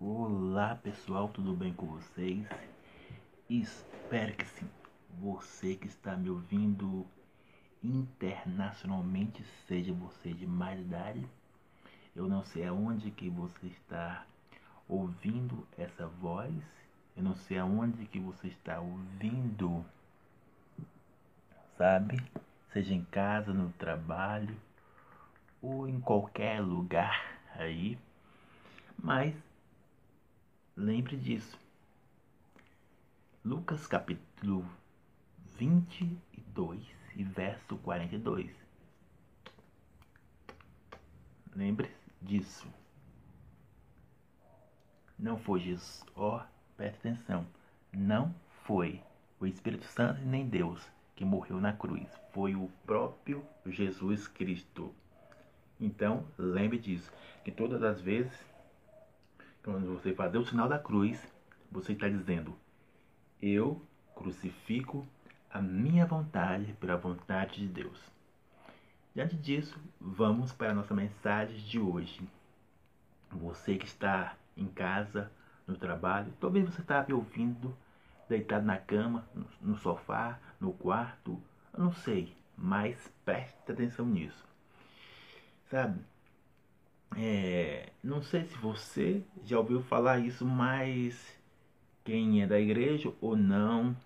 Olá pessoal, tudo bem com vocês? Espero que sim. Você que está me ouvindo internacionalmente, seja você de mais idade, eu não sei aonde que você está ouvindo essa voz, eu não sei aonde que você está ouvindo, sabe? Seja em casa, no trabalho ou em qualquer lugar aí, mas Lembre disso. Lucas capítulo 22 e verso 42. Lembre disso. Não foi Jesus. Ó, oh, presta atenção. Não foi o Espírito Santo nem Deus que morreu na cruz. Foi o próprio Jesus Cristo. Então, lembre disso. Que todas as vezes quando você fazer o sinal da cruz, você está dizendo: Eu crucifico a minha vontade pela vontade de Deus. Diante disso, vamos para a nossa mensagem de hoje. Você que está em casa, no trabalho, talvez você está me ouvindo deitado na cama, no sofá, no quarto, eu não sei, mas preste atenção nisso. Sabe? É, não sei se você já ouviu falar isso, mas quem é da igreja ou não,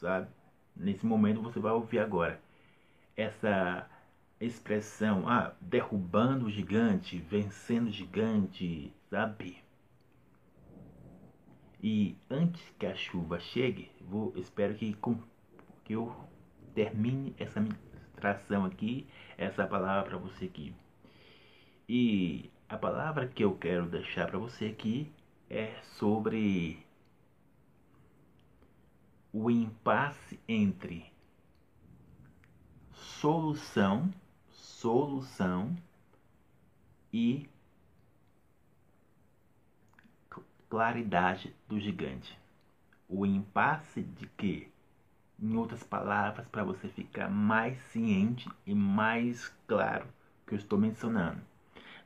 sabe? Nesse momento você vai ouvir agora essa expressão, ah, derrubando o gigante, vencendo o gigante, sabe? E antes que a chuva chegue, vou espero que, que eu termine essa ministração aqui, essa palavra para você aqui. E a palavra que eu quero deixar para você aqui é sobre o impasse entre solução, solução e claridade do gigante. O impasse de que, em outras palavras, para você ficar mais ciente e mais claro que eu estou mencionando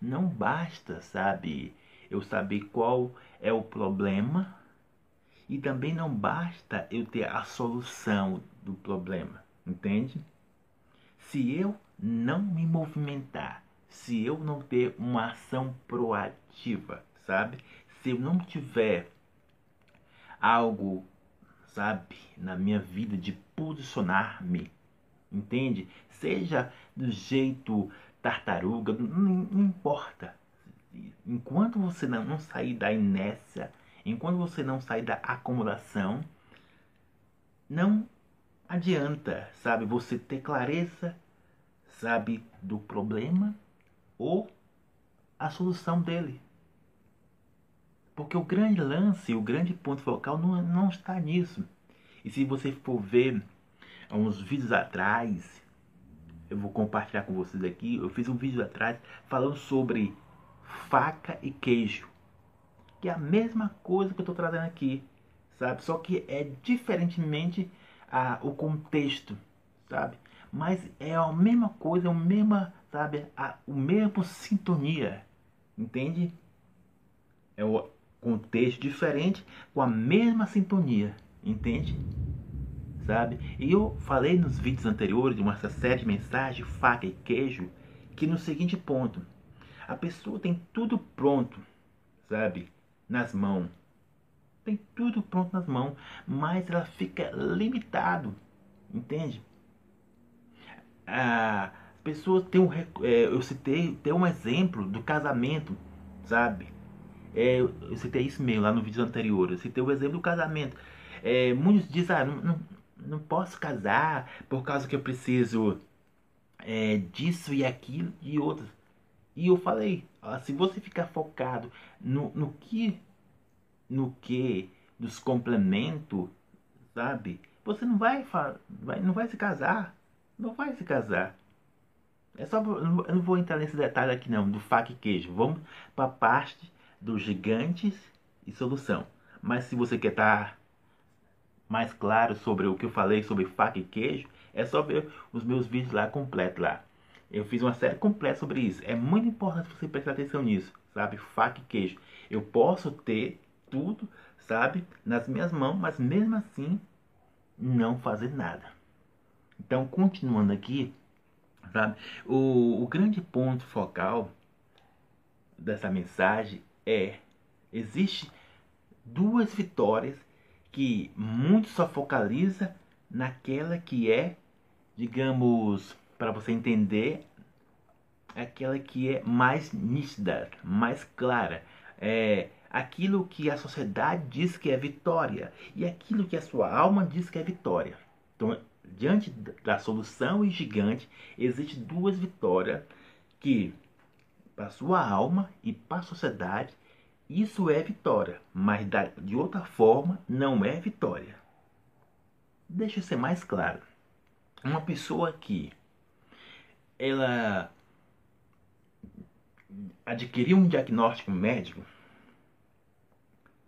não basta, sabe, eu saber qual é o problema e também não basta eu ter a solução do problema, entende? Se eu não me movimentar, se eu não ter uma ação proativa, sabe? Se eu não tiver algo, sabe, na minha vida de posicionar-me, entende? Seja do jeito tartaruga, não, não importa. Enquanto você não, não sair da inércia, enquanto você não sair da acomodação, não adianta, sabe, você ter clareza, sabe, do problema ou a solução dele. Porque o grande lance, o grande ponto focal não, não está nisso. E se você for ver uns vídeos atrás, eu vou compartilhar com vocês aqui. Eu fiz um vídeo atrás falando sobre faca e queijo. Que é a mesma coisa que eu estou trazendo aqui, sabe? Só que é diferentemente a, o contexto, sabe? Mas é a mesma coisa, é a mesma, sabe? A, o mesmo sintonia, entende? É o contexto diferente com a mesma sintonia, entende? Sabe? E eu falei nos vídeos anteriores, de uma série de mensagens, faca e queijo, que no seguinte ponto, a pessoa tem tudo pronto, sabe? Nas mãos. Tem tudo pronto nas mãos, mas ela fica limitado, entende? A pessoa tem um, é, eu citei, tem um exemplo do casamento, sabe? É, eu citei isso mesmo lá no vídeo anterior. Eu citei o exemplo do casamento. É, muitos dizem, ah, não, não posso casar por causa que eu preciso é, disso e aquilo e outros. E eu falei, ó, se você ficar focado no, no que, no que, dos complementos, sabe? Você não vai, vai, não vai se casar, não vai se casar. É só, eu não vou entrar nesse detalhe aqui não, do faca e queijo. Vamos para a parte dos gigantes e solução. Mas se você quer estar tá mais claro sobre o que eu falei sobre faca e queijo, é só ver os meus vídeos lá completos lá. Eu fiz uma série completa sobre isso. É muito importante você prestar atenção nisso, sabe? Faca e queijo. Eu posso ter tudo, sabe, nas minhas mãos, mas mesmo assim não fazer nada. Então, continuando aqui, sabe? O, o grande ponto focal dessa mensagem é existe duas vitórias que muito só focaliza naquela que é, digamos, para você entender, aquela que é mais nítida, mais clara, é aquilo que a sociedade diz que é vitória e aquilo que a sua alma diz que é vitória. Então, diante da solução e gigante, existem duas vitórias que para sua alma e para a sociedade isso é vitória, mas de outra forma não é vitória. Deixa eu ser mais claro. Uma pessoa que ela adquiriu um diagnóstico médico,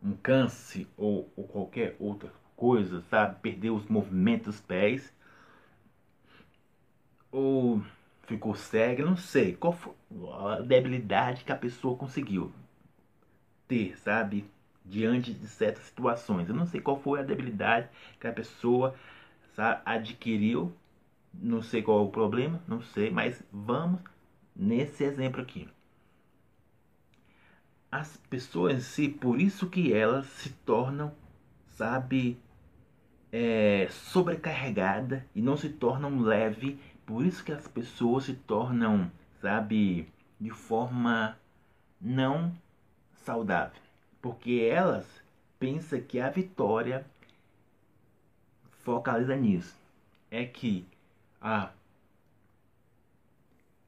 um câncer ou, ou qualquer outra coisa, sabe? Perdeu os movimentos dos pés, ou ficou cega, não sei qual foi a debilidade que a pessoa conseguiu ter, sabe? Diante de certas situações. Eu não sei qual foi a debilidade que a pessoa sabe, adquiriu. Não sei qual é o problema, não sei, mas vamos nesse exemplo aqui. As pessoas em si, por isso que elas se tornam, sabe, é, sobrecarregadas e não se tornam leve. Por isso que as pessoas se tornam, sabe, de forma não saudável, porque elas pensam que a vitória focaliza nisso. É que ah,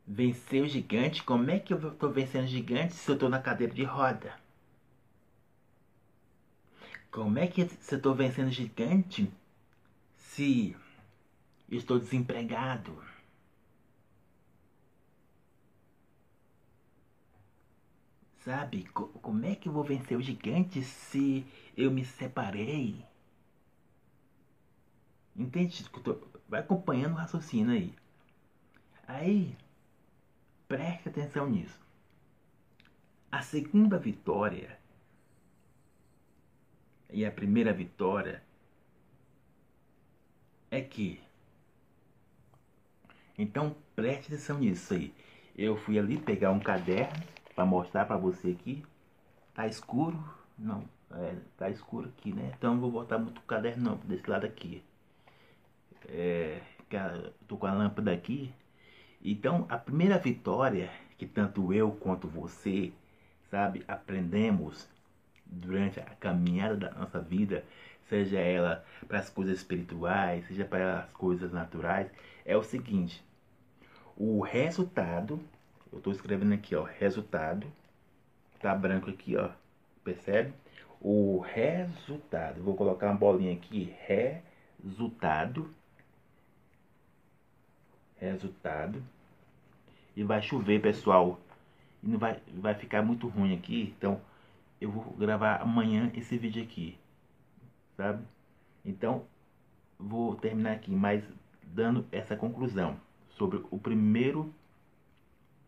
vencer o gigante, como é que eu estou vencendo o gigante se eu estou na cadeira de roda? Como é que se eu estou vencendo o gigante se estou desempregado? Sabe? Como é que eu vou vencer o gigante se eu me separei? Entende? Vai acompanhando o raciocínio aí. Aí, preste atenção nisso. A segunda vitória e a primeira vitória é que. Então preste atenção nisso aí. Eu fui ali pegar um caderno para mostrar para você aqui. Tá escuro? Não, é, tá escuro aqui, né? Então não vou botar muito caderno não, desse lado aqui. É, tô com a lâmpada aqui. Então a primeira vitória que tanto eu quanto você, sabe, aprendemos durante a caminhada da nossa vida, seja ela para as coisas espirituais, seja para as coisas naturais, é o seguinte: o resultado eu estou escrevendo aqui, ó, resultado. Tá branco aqui, ó. Percebe? O resultado. Vou colocar uma bolinha aqui. Resultado. Resultado. E vai chover, pessoal. E não vai, vai ficar muito ruim aqui. Então, eu vou gravar amanhã esse vídeo aqui. Sabe? Então, vou terminar aqui, mas dando essa conclusão sobre o primeiro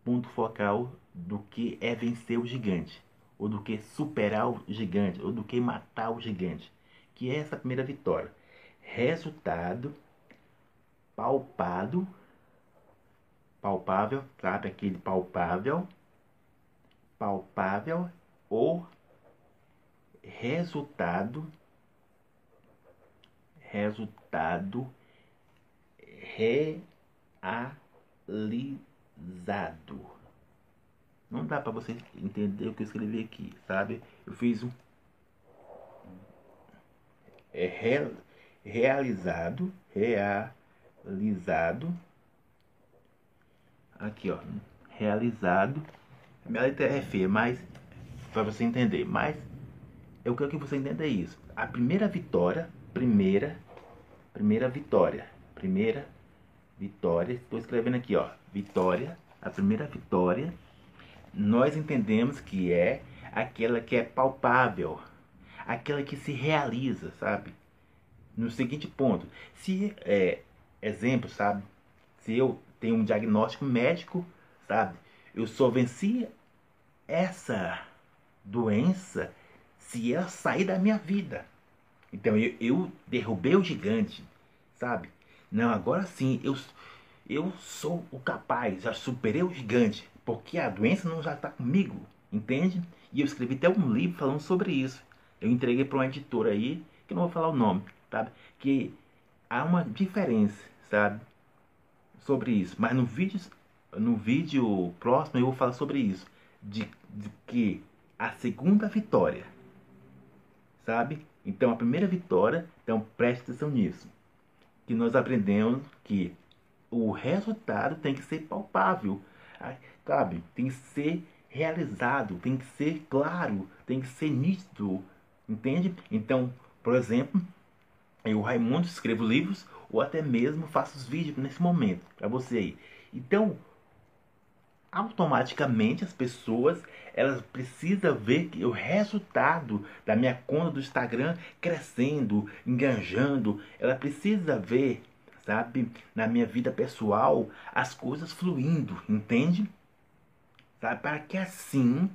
ponto focal do que é vencer o gigante, ou do que superar o gigante, ou do que matar o gigante, que é essa primeira vitória. Resultado palpado, palpável, sabe aquele palpável, palpável ou resultado, resultado realizado zado. Não dá para você entender o que eu escrevi aqui, sabe? Eu fiz um é re, realizado, realizado. Aqui, ó, realizado. Minha letra é feia, mas para você entender, mas eu quero que você entenda isso. A primeira vitória, primeira, primeira vitória, primeira vitória. Estou escrevendo aqui, ó, vitória. A primeira vitória, nós entendemos que é aquela que é palpável, aquela que se realiza, sabe? No seguinte ponto, se é exemplo, sabe? Se eu tenho um diagnóstico médico, sabe? Eu só venci essa doença se ela sair da minha vida. Então eu, eu derrubei o gigante, sabe? Não, agora sim, eu, eu sou o capaz, já superei o gigante, porque a doença não já está comigo, entende? E eu escrevi até um livro falando sobre isso. Eu entreguei para uma editora aí, que não vou falar o nome, sabe? Que há uma diferença, sabe? Sobre isso. Mas no vídeo, no vídeo próximo eu vou falar sobre isso. De, de que a segunda vitória, sabe? Então a primeira vitória, então preste atenção nisso. Que nós aprendemos que o resultado tem que ser palpável, sabe? Tem que ser realizado, tem que ser claro, tem que ser nítido, entende? Então, por exemplo, eu, Raimundo, escrevo livros ou até mesmo faço os vídeos nesse momento para você aí. Então, automaticamente as pessoas elas precisam ver que o resultado da minha conta do Instagram crescendo, enganjando, ela precisa ver, sabe, na minha vida pessoal as coisas fluindo, entende? Sabe, para que assim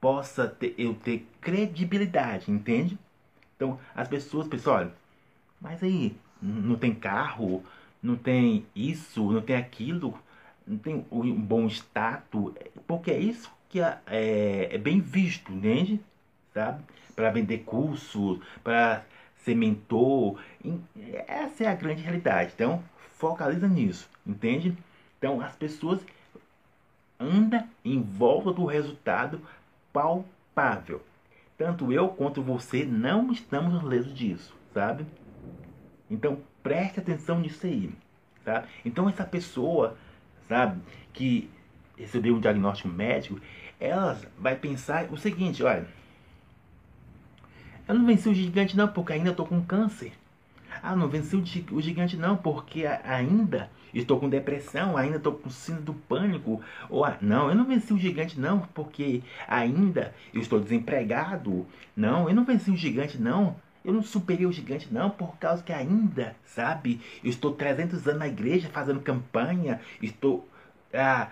possa ter, eu ter credibilidade, entende? Então, as pessoas olha, mas aí, não tem carro, não tem isso, não tem aquilo, não tem um bom status, porque é isso que é, é, é bem visto, entende? Sabe? Para vender curso, para ser mentor, essa é a grande realidade. Então, focaliza nisso, entende? Então, as pessoas andam em volta do resultado palpável. Tanto eu quanto você não estamos lesos disso, sabe? Então, preste atenção nisso aí, tá? Então, essa pessoa sabe? Que recebeu um diagnóstico médico, ela vai pensar o seguinte, olha, eu não venci o gigante não, porque ainda estou com câncer. Ah, não venci o gigante não, porque ainda estou com depressão, ainda estou com síndrome do pânico. Ou, ah, não, eu não venci o gigante não, porque ainda estou desempregado. Não, eu não venci o gigante não, eu não superei o gigante, não, por causa que ainda, sabe? Eu estou 300 anos na igreja fazendo campanha, estou ah,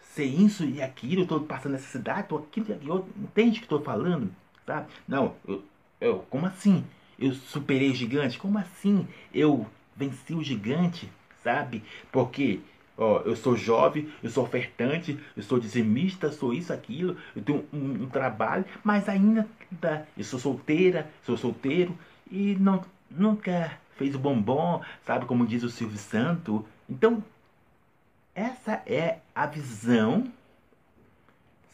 sem isso e aquilo, estou passando necessidade, estou aquilo e aquilo. Entende o que estou falando? Sabe? Não, eu, eu, como assim? Eu superei o gigante? Como assim eu venci o gigante? Sabe? Porque Ó, eu sou jovem, eu sou ofertante, eu sou dizimista, sou isso, aquilo, eu tenho um, um trabalho, mas ainda tá, eu sou solteira, sou solteiro e não, nunca fez o bombom, sabe como diz o Silvio Santo. Então, essa é a visão,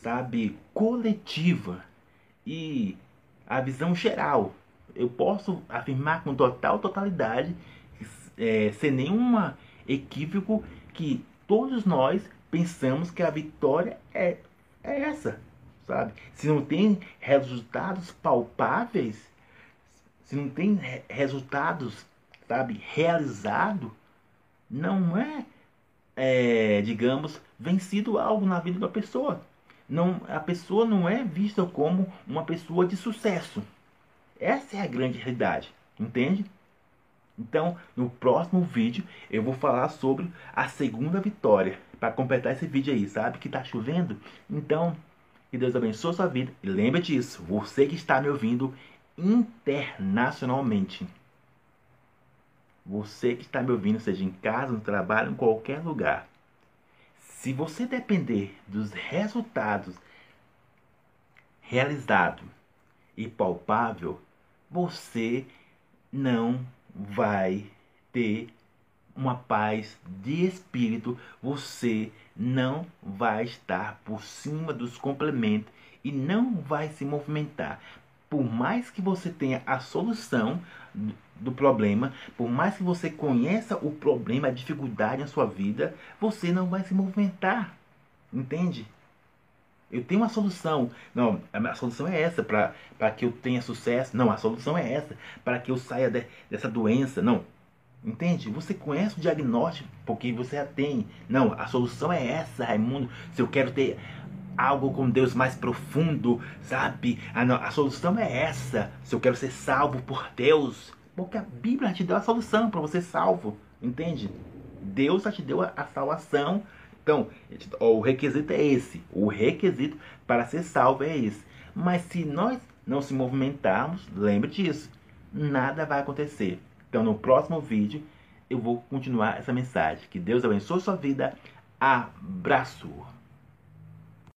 sabe, coletiva e a visão geral. Eu posso afirmar com total totalidade, é, sem nenhuma equívoco, que todos nós pensamos que a vitória é, é essa, sabe? Se não tem resultados palpáveis, se não tem re resultados, sabe, realizado, não é, é, digamos, vencido algo na vida da pessoa. Não, a pessoa não é vista como uma pessoa de sucesso. Essa é a grande realidade, entende? Então, no próximo vídeo eu vou falar sobre a segunda vitória. Para completar esse vídeo aí, sabe que tá chovendo? Então, que Deus abençoe sua vida. E lembre disso, você que está me ouvindo internacionalmente. Você que está me ouvindo, seja em casa, no trabalho, em qualquer lugar. Se você depender dos resultados realizados e palpável, você não vai ter uma paz de espírito, você não vai estar por cima dos complementos e não vai se movimentar. Por mais que você tenha a solução do problema, por mais que você conheça o problema, a dificuldade na sua vida, você não vai se movimentar. Entende? Eu tenho uma solução. Não, a solução é essa para que eu tenha sucesso. Não, a solução é essa para que eu saia de, dessa doença. Não. Entende? Você conhece o diagnóstico porque você já tem. Não, a solução é essa, Raimundo. Se eu quero ter algo com Deus mais profundo, sabe? Não, a solução é essa. Se eu quero ser salvo por Deus. Porque a Bíblia te deu a solução para você ser salvo. Entende? Deus já te deu a, a salvação. Então, o requisito é esse. O requisito para ser salvo é esse. Mas se nós não se movimentarmos, lembre disso, nada vai acontecer. Então, no próximo vídeo, eu vou continuar essa mensagem. Que Deus abençoe sua vida. Abraço!